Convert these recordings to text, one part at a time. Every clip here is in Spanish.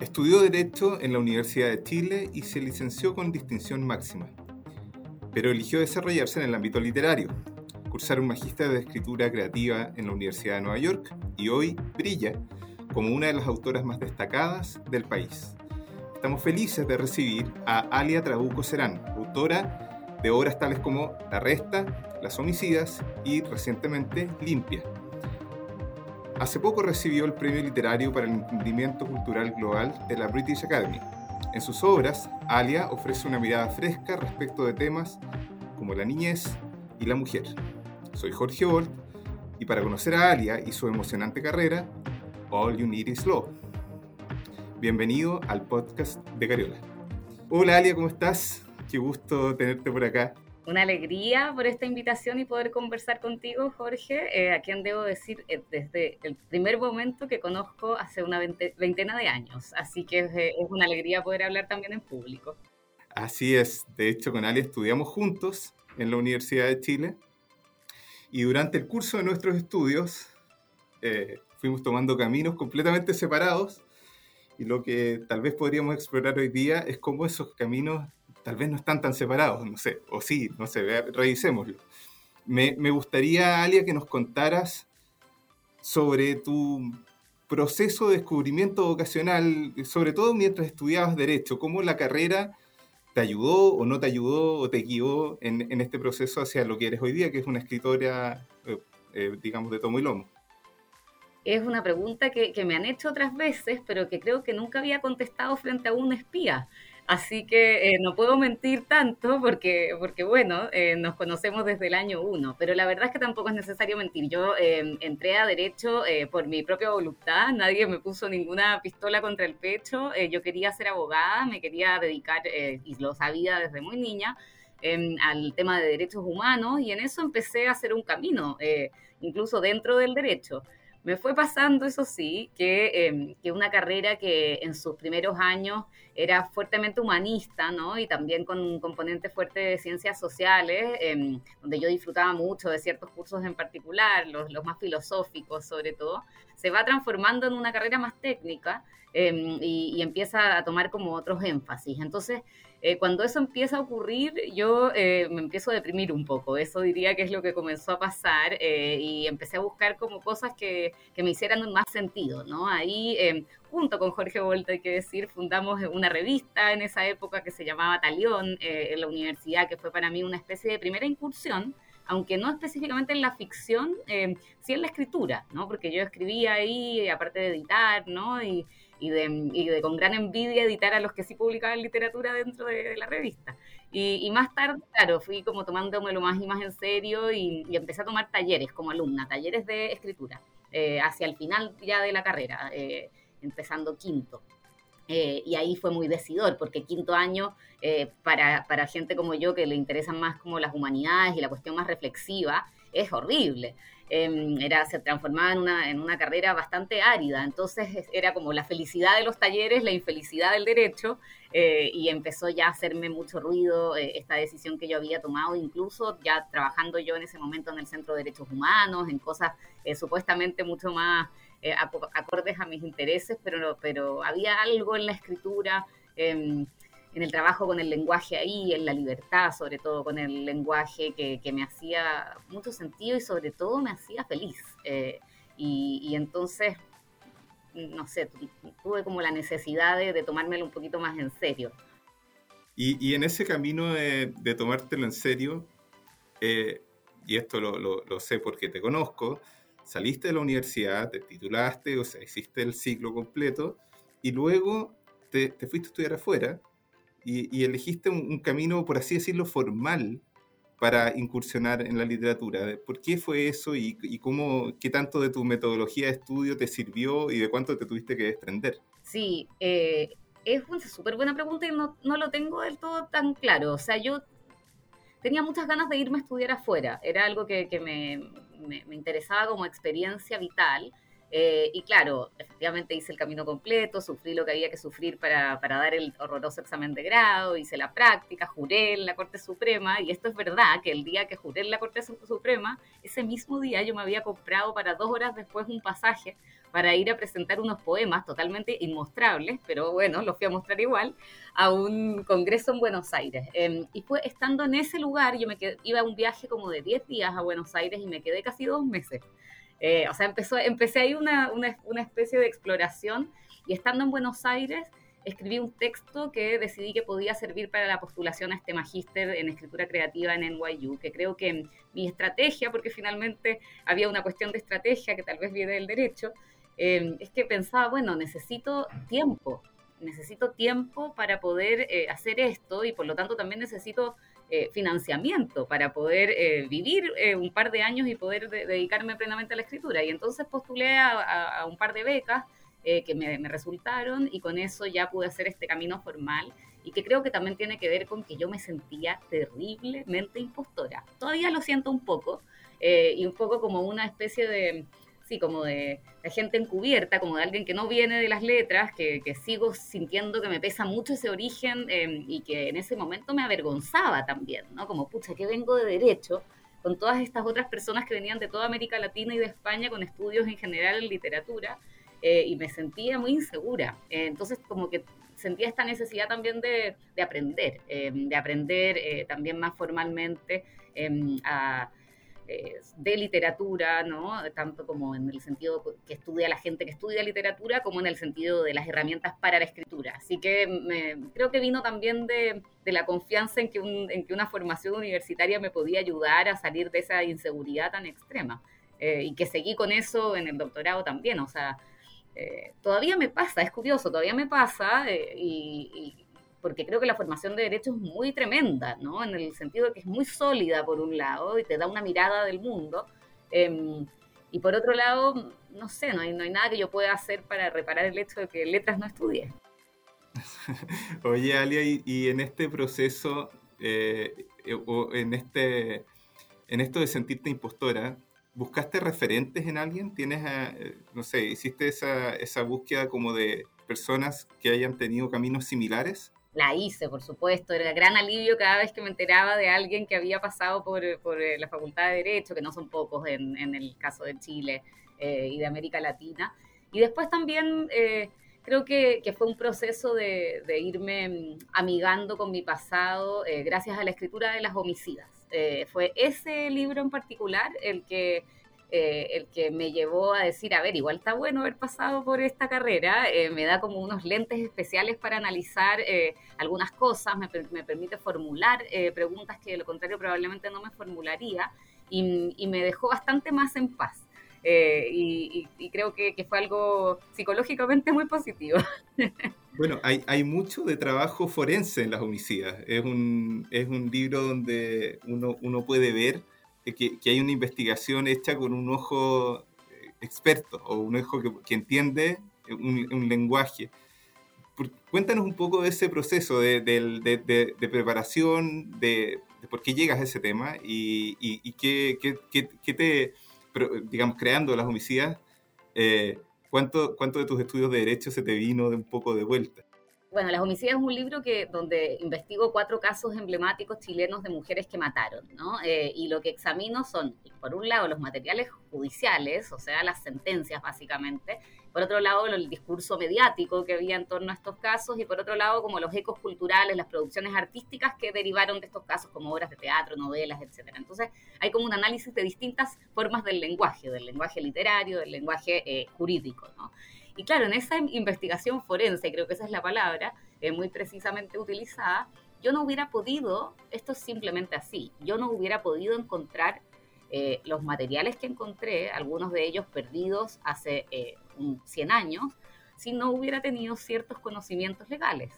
Estudió Derecho en la Universidad de Chile y se licenció con distinción máxima, pero eligió desarrollarse en el ámbito literario, cursar un magíster de escritura creativa en la Universidad de Nueva York y hoy brilla como una de las autoras más destacadas del país. Estamos felices de recibir a Alia Trabuco Serán, autora de obras tales como La Resta, Las Homicidas y recientemente Limpia, Hace poco recibió el Premio Literario para el Entendimiento Cultural Global de la British Academy. En sus obras, Alia ofrece una mirada fresca respecto de temas como la niñez y la mujer. Soy Jorge Bolt y para conocer a Alia y su emocionante carrera, All You Need Is Love. Bienvenido al podcast de Cariola. Hola Alia, ¿cómo estás? Qué gusto tenerte por acá una alegría por esta invitación y poder conversar contigo, Jorge, eh, a quien debo decir eh, desde el primer momento que conozco hace una veintena de años. Así que eh, es una alegría poder hablar también en público. Así es, de hecho con Ali estudiamos juntos en la Universidad de Chile y durante el curso de nuestros estudios fuimos tomando caminos completamente separados y lo que tal vez podríamos explorar hoy día es cómo esos caminos tal vez no están tan separados, no sé, o sí, no sé, revisémoslo. Me, me gustaría, Alia, que nos contaras sobre tu proceso de descubrimiento vocacional, sobre todo mientras estudiabas Derecho, cómo la carrera te ayudó o no te ayudó o te guió en, en este proceso hacia lo que eres hoy día, que es una escritora, eh, eh, digamos, de tomo y lomo. Es una pregunta que, que, me han hecho otras veces, pero que creo que nunca había contestado frente a un espía. Así que eh, no puedo mentir tanto porque, porque bueno, eh, nos conocemos desde el año uno, pero la verdad es que tampoco es necesario mentir. Yo em, entré a derecho eh, por mi propia voluntad, nadie me puso ninguna pistola contra el pecho, yo quería ser abogada, me quería dedicar, y lo sabía desde muy niña, em, al tema de derechos humanos y en eso empecé a hacer un camino, incluso dentro del derecho. Me fue pasando, eso sí, que, em, que, una carrera que en sus primeros años era fuertemente humanista, ¿no? Y también con un componente fuerte de ciencias sociales, em, donde yo disfrutaba mucho de ciertos cursos en particular, los, los, más filosóficos sobre todo, se va transformando en una carrera más técnica em, y, y, empieza a tomar como otros énfasis. Entonces, eh, cuando eso empieza a ocurrir, yo eh, me empiezo a deprimir un poco. Eso diría que es lo que comenzó a pasar eh, y empecé a buscar como cosas que, que, me hicieran más sentido, ¿no? Ahí, junto con Jorge Volta, hay que decir, fundamos una revista en esa época que se llamaba Talión en la universidad, que fue para mí una especie de primera incursión aunque no específicamente en la ficción, sí en la escritura, ¿no? Porque yo escribía ahí, aparte de editar, ¿no? Y, y de, con gran envidia editar a los que sí publicaban literatura dentro de, la revista. Y, más tarde, claro, fui como tomándomelo más y más en serio y, empecé a tomar talleres como alumna, talleres de escritura, eh, hacia el final ya de la carrera, eh, empezando quinto. Eh, y ahí fue muy decidor, porque quinto año, para, para gente como yo que le interesan más como las humanidades y la cuestión más reflexiva, es horrible. Em, era, se transformaba en una, en una carrera bastante árida. Entonces era como la felicidad de los talleres, la infelicidad del derecho, eh, y empezó ya a hacerme mucho ruido eh, esta decisión que yo había tomado, incluso ya trabajando yo en ese momento en el Centro de Derechos Humanos, en cosas eh, supuestamente mucho más acordes a mis intereses, pero, pero había algo en la escritura em, en el trabajo con el lenguaje ahí, en la libertad, sobre todo con el lenguaje que, me hacía mucho sentido y sobre todo me hacía feliz. Eh, y, entonces, no sé, tuve como la necesidad de, tomármelo un poquito más en serio. Y, en ese camino de, tomártelo en serio, eh, y esto lo, sé porque te conozco, saliste de la universidad, te titulaste, o sea, hiciste el ciclo completo, y luego te, te fuiste a estudiar afuera y, elegiste un, camino, por así decirlo, formal para incursionar en la literatura. ¿Por qué fue eso y, cómo, qué tanto de tu metodología de estudio te sirvió y de cuánto te tuviste que desprender? Sí, eh, es una súper buena pregunta y no, lo tengo del todo tan claro. O sea, yo tenía muchas ganas de irme a estudiar afuera. Era algo que, me, interesaba como experiencia vital. Eh, y claro, efectivamente hice el camino completo, sufrí lo que había que sufrir para, para, dar el horroroso examen de grado, hice la práctica, juré en la Corte Suprema, y esto es verdad, que el día que juré en la Corte Suprema, ese mismo día yo me había comprado para dos horas después un pasaje para ir a presentar unos poemas totalmente inmostrables, pero bueno, los fui a mostrar igual, a un congreso en Buenos Aires. Em, y fue estando en ese lugar, yo me iba a un viaje como de 10 días a Buenos Aires y me quedé casi dos meses. Eh, o sea, empezó, empecé ahí una, una, una, especie de exploración y estando en Buenos Aires escribí un texto que decidí que podía servir para la postulación a este magíster en escritura creativa en NYU, que creo que mi estrategia, porque finalmente había una cuestión de estrategia que tal vez viene del derecho, eh, es que pensaba, bueno, necesito tiempo, necesito tiempo para poder eh, hacer esto y por lo tanto también necesito eh, financiamiento para poder eh, vivir eh, un par de años y poder dedicarme plenamente a la escritura. Y entonces postulé a, un par de becas que me, resultaron y con eso ya pude hacer este camino formal y que creo que también tiene que ver con que yo me sentía terriblemente impostora. Todavía lo siento un poco y un poco como una especie de sí, como de, gente encubierta, como de alguien que no viene de las letras, que, sigo sintiendo que me pesa mucho ese origen em, y que en ese momento me avergonzaba también, ¿no? Como, pucha, que vengo de derecho con todas estas otras personas que venían de toda América Latina y de España con estudios en general en literatura eh, y me sentía muy insegura. Eh, entonces, como que sentía esta necesidad también de, aprender, em, de aprender eh, también más formalmente em, a eh, de literatura, ¿no? Tanto como en el sentido que estudia la gente que estudia literatura, como en el sentido de las herramientas para la escritura. Así que me, creo que vino también de, la confianza en que, en que, una formación universitaria me podía ayudar a salir de esa inseguridad tan extrema. Eh, y que seguí con eso en el doctorado también, o sea, eh, todavía me pasa, es curioso, todavía me pasa y, porque creo que la formación de derecho es muy tremenda, ¿no? En el sentido de que es muy sólida por un lado y te da una mirada del mundo. Em, y por otro lado, no sé, no hay, no hay nada que yo pueda hacer para reparar el hecho de que letras no estudie. Oye, Alia, y, en este proceso, eh, o en, este, en esto de sentirte impostora, ¿buscaste referentes en alguien? ¿Tienes, eh, no sé, hiciste esa, esa búsqueda como de personas que hayan tenido caminos similares? La hice, por supuesto. Era gran alivio cada vez que me enteraba de alguien que había pasado por, por eh, la Facultad de Derecho, que no son pocos en, en el caso de Chile eh, y de América Latina. Y después también eh, creo que, que, fue un proceso de, irme mm, amigando con mi pasado gracias a la escritura de las homicidas. fue ese libro en particular el que eh, el que me llevó a decir, a ver, igual está bueno haber pasado por esta carrera, eh, me da como unos lentes especiales para analizar eh, algunas cosas, me, permite formular preguntas que de lo contrario probablemente no me formularía y, me dejó bastante más en paz. Y, creo que, fue algo psicológicamente muy positivo. Bueno, hay, hay, mucho de trabajo forense en las homicidas. Es un, es un libro donde uno, uno puede ver que, hay una investigación hecha con un ojo eh, experto o un ojo que, entiende un, lenguaje. cuéntanos un poco de ese proceso de, preparación, de, por qué llegas a ese tema y, y, qué, te, digamos, creando las homicidas, eh, ¿cuánto, ¿cuánto de tus estudios de derecho se te vino de un poco de vuelta? Bueno, Las homicidas es un libro que, donde investigo cuatro casos emblemáticos chilenos de mujeres que mataron, ¿no? Eh, y lo que examino son, por un lado, los materiales judiciales, o sea, las sentencias básicamente, por otro lado, el discurso mediático que había en torno a estos casos, y por otro lado, como los ecos culturales, las producciones artísticas que derivaron de estos casos, como obras de teatro, novelas, etc. Entonces, hay como un análisis de distintas formas del lenguaje, del lenguaje literario, del lenguaje eh, jurídico, ¿no? Y claro, en esa investigación forense, creo que esa es la palabra, eh, muy precisamente utilizada, yo no hubiera podido, esto es simplemente así, yo no hubiera podido encontrar eh, los materiales que encontré, algunos de ellos perdidos hace 100 eh, años, si no hubiera tenido ciertos conocimientos legales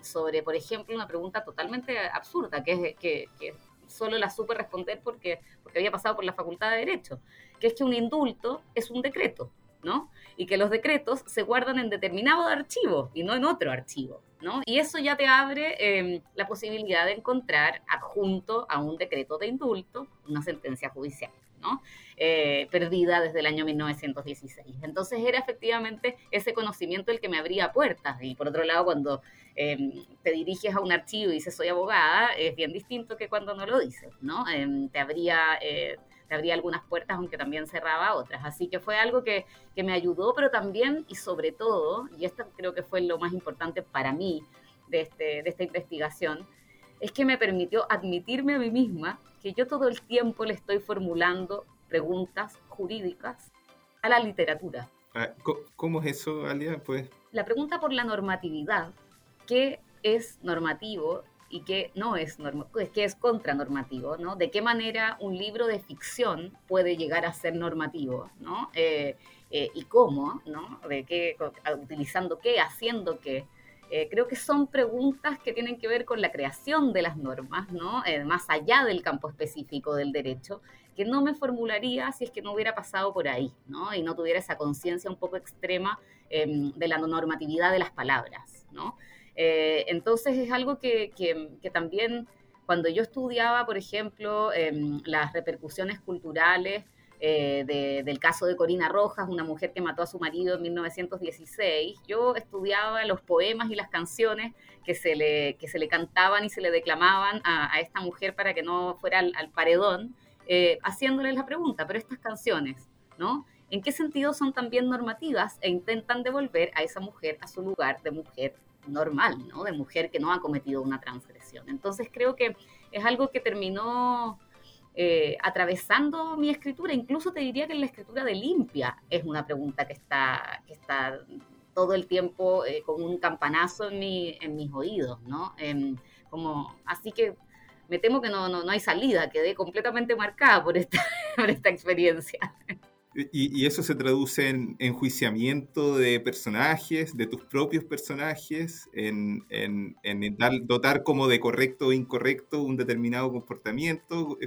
sobre, por ejemplo, una pregunta totalmente absurda, que es que solo la supe responder porque, porque había pasado por la Facultad de Derecho, que es que un indulto es un decreto. ¿No? Y que los decretos se guardan en determinado archivo y no en otro archivo, ¿no? Y eso ya te abre em, la posibilidad de encontrar adjunto a un decreto de indulto una sentencia judicial. ¿no? Eh, perdida desde el año 1916. Entonces era efectivamente ese conocimiento el que me abría puertas. Y por otro lado, cuando em, te diriges a un archivo y dices soy abogada, es bien distinto que cuando no lo dices, ¿no? Em, te abría... Te abría algunas puertas, aunque también cerraba otras. Así que fue algo que, que me ayudó, pero también y sobre todo, y esto creo que fue lo más importante para mí de, este, de esta investigación, es que me permitió admitirme a mí misma que yo todo el tiempo le estoy formulando preguntas jurídicas a la literatura. Ah, ¿Cómo es eso, Alia? Pues... La pregunta por la normatividad, ¿qué es normativo y qué no es normativo, qué es contranormativo, ¿no? De qué manera un libro de ficción puede llegar a ser normativo, ¿no? Eh, eh, y cómo, ¿no? De qué, utilizando qué, haciendo qué. Eh, creo que son preguntas que tienen que ver con la creación de las normas, ¿no? Eh, más allá del campo específico del derecho, que no me formularía si es que no hubiera pasado por ahí, ¿no? Y no tuviera esa conciencia un poco extrema em, de la normatividad de las palabras, ¿no? Eh, entonces es algo que, que, también cuando yo estudiaba, por ejemplo, em, las repercusiones culturales, eh, del caso de Corina Rojas, una mujer que mató a su marido en 1916, yo estudiaba los poemas y las canciones que se le, que se le cantaban y se le declamaban a, esta mujer para que no fuera al, paredón, eh, haciéndole la pregunta, pero estas canciones, ¿no? ¿En qué sentido son también normativas e intentan devolver a esa mujer a su lugar de mujer normal, ¿no? De mujer que no ha cometido una transgresión. Entonces creo que es algo que terminó eh, atravesando mi escritura. Incluso te diría que en la escritura de limpia es una pregunta que está, que está todo el tiempo eh, con un campanazo en, mi, en mis oídos, ¿no? Em, como, así que me temo que no, no, no, hay salida, quedé completamente marcada por esta, por esta experiencia. Y, eso se traduce en enjuiciamiento de personajes, de tus propios personajes, en, en, en dotar como de correcto o incorrecto un determinado comportamiento.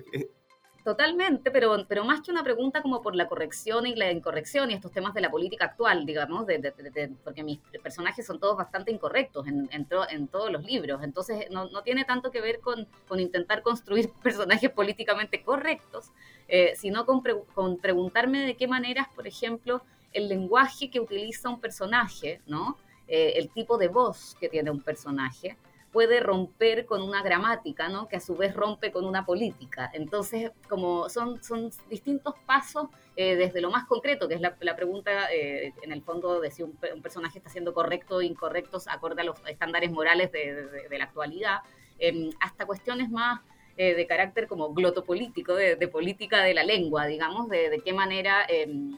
Totalmente, pero, pero más que una pregunta como por la corrección y la incorrección y estos temas de la política actual, digamos, de, porque mis personajes son todos bastante incorrectos en, en, todos los libros, entonces no, no, tiene tanto que ver con, con intentar construir personajes políticamente correctos, eh, sino con, con preguntarme de qué maneras, por ejemplo, el lenguaje que utiliza un personaje, ¿no? Eh, el tipo de voz que tiene un personaje, puede romper con una gramática, ¿no? que a su vez rompe con una política. Entonces, como son, son distintos pasos eh, desde lo más concreto, que es la, pregunta eh, en el fondo de si un, personaje está siendo correcto o incorrecto acorde a los estándares morales de, la actualidad, em, hasta cuestiones más eh, de carácter como glotopolítico, de, de, política de la lengua, digamos, de, de qué manera em,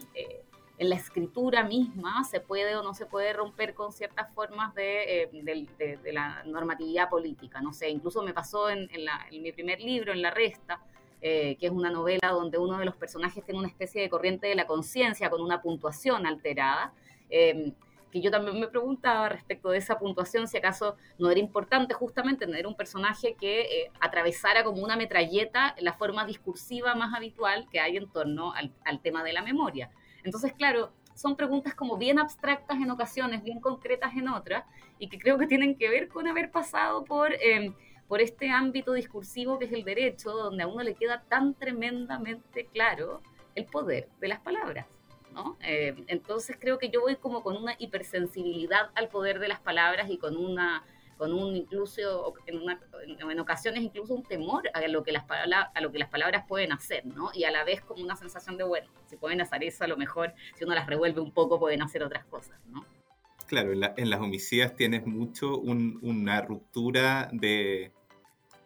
en la escritura misma se puede o no se puede romper con ciertas formas de, eh, la normatividad política. No sé, incluso me pasó en, mi primer libro, en La Resta, eh, que es una novela donde uno de los personajes tiene una especie de corriente de la conciencia con una puntuación alterada. Em, que yo también me preguntaba respecto de esa puntuación, si acaso no era importante justamente tener un personaje que eh, atravesara como una metralleta la forma discursiva más habitual que hay en torno al tema de la memoria. Entonces, claro, son preguntas como bien abstractas en ocasiones, bien concretas en otras, y que creo que tienen que ver con haber pasado por, em, por este ámbito discursivo que es el derecho, donde a uno le queda tan tremendamente claro el poder de las palabras. ¿no? Em, entonces creo que yo voy como con una hipersensibilidad al poder de las palabras y con una con un incluso, en, ocasiones incluso un temor a lo, que las palabras, a lo que las palabras pueden hacer, ¿no? Y a la vez como una sensación de, bueno, si pueden hacer eso, a lo mejor si uno las revuelve un poco pueden hacer otras cosas, ¿no? Claro, en, las homicidas tienes mucho una ruptura de,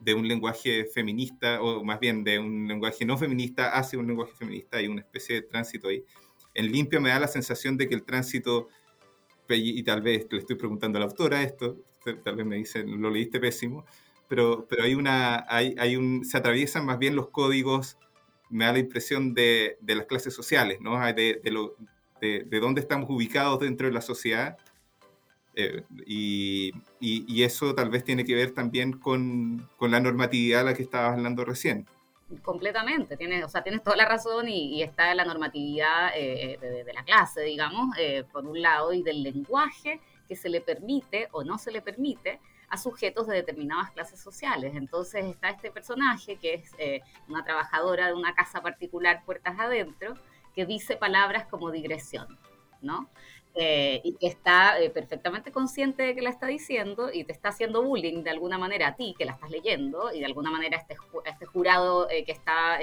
de un lenguaje feminista, o más bien de un lenguaje no feminista hacia un lenguaje feminista, hay una especie de tránsito ahí. En limpio me da la sensación de que el tránsito, y tal vez le estoy preguntando a la autora esto, tal vez me dicen, lo leíste pésimo, pero, pero hay una, hay, hay un, se atraviesan más bien los códigos, me da la impresión de, de las clases sociales, ¿no? De, de, lo, de, dónde estamos ubicados dentro de la sociedad. Eh, y, y, eso tal vez tiene que ver también con, con, la normatividad a la que estabas hablando recién. Completamente, tienes, o sea, tienes toda la razón y, está la normatividad eh, de, la clase, digamos, eh, por un lado, y del lenguaje que se le permite o no se le permite a sujetos de determinadas clases sociales. Entonces está este personaje que es eh, una trabajadora de una casa particular puertas adentro, que dice palabras como digresión, ¿no? Eh, y que está eh, perfectamente consciente de que la está diciendo y te está haciendo bullying de alguna manera a ti que la estás leyendo y de alguna manera este, este jurado que está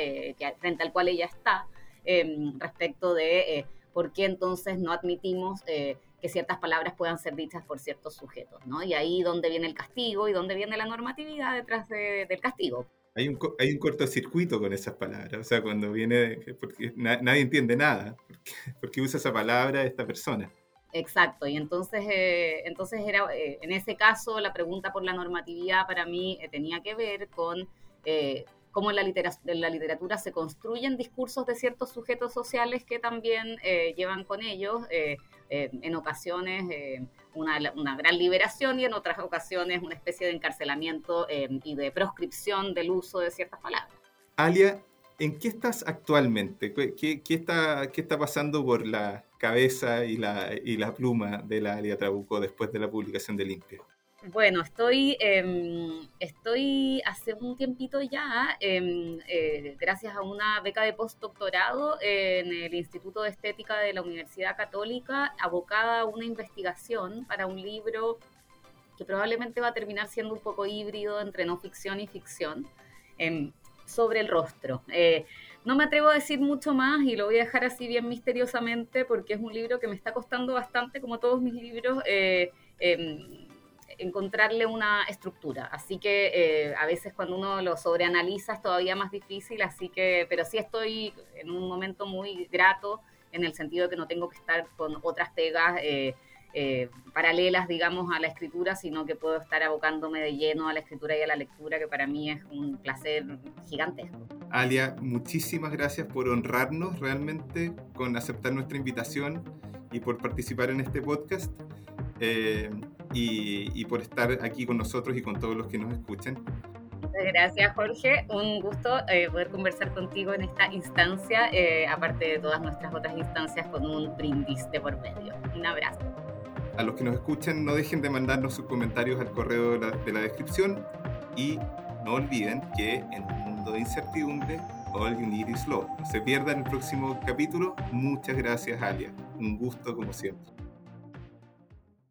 frente al cual ella está em, respecto de por qué entonces no admitimos que ciertas palabras puedan ser dichas por ciertos sujetos, ¿no? Y ahí donde viene el castigo y donde viene la normatividad detrás del castigo. Hay un, hay un cortocircuito con esas palabras, o sea, cuando viene, porque nadie entiende nada, porque, usa esa palabra esta persona. Exacto, y entonces, eh, entonces era, eh, en ese caso la pregunta por la normatividad para mí eh, tenía que ver con cómo en la, la, literatura se construyen discursos de ciertos sujetos sociales que también eh, llevan con ellos eh, eh, en ocasiones una, una, gran liberación y en otras ocasiones una especie de encarcelamiento y de proscripción del uso de ciertas palabras. Alia, ¿en qué estás actualmente? ¿Qué, qué, está, qué está pasando por la cabeza y la, y la pluma de la Alia Trabuco después de la publicación de Limpia? Bueno, estoy, em, estoy hace un tiempito ya, em, eh, gracias a una beca de postdoctorado en el Instituto de Estética de la Universidad Católica, abocada a una investigación para un libro que probablemente va a terminar siendo un poco híbrido entre no ficción y ficción, em, sobre el rostro. Eh, no me atrevo a decir mucho más y lo voy a dejar así bien misteriosamente porque es un libro que me está costando bastante, como todos mis libros. Eh, encontrarle una estructura. Así que eh, a veces cuando uno lo sobreanaliza es todavía más difícil, así que, pero sí estoy en un momento muy grato en el sentido de que no tengo que estar con otras pegas eh, eh, paralelas, digamos, a la escritura, sino que puedo estar abocándome de lleno a la escritura y a la lectura, que para mí es un placer gigantesco. Alia, muchísimas gracias por honrarnos realmente con aceptar nuestra invitación y por participar en este podcast y, por estar aquí con nosotros y con todos los que nos escuchan. Gracias, Jorge. Un gusto eh, poder conversar contigo en esta instancia, eh, aparte de todas nuestras otras instancias, con un brindis de por medio. Un abrazo. A los que nos escuchan, no dejen de mandarnos sus comentarios al correo de la, de la descripción y no olviden que en un mundo de incertidumbre, all you need is love. No se pierdan el próximo capítulo. Muchas gracias, Alia. Un gusto como siempre.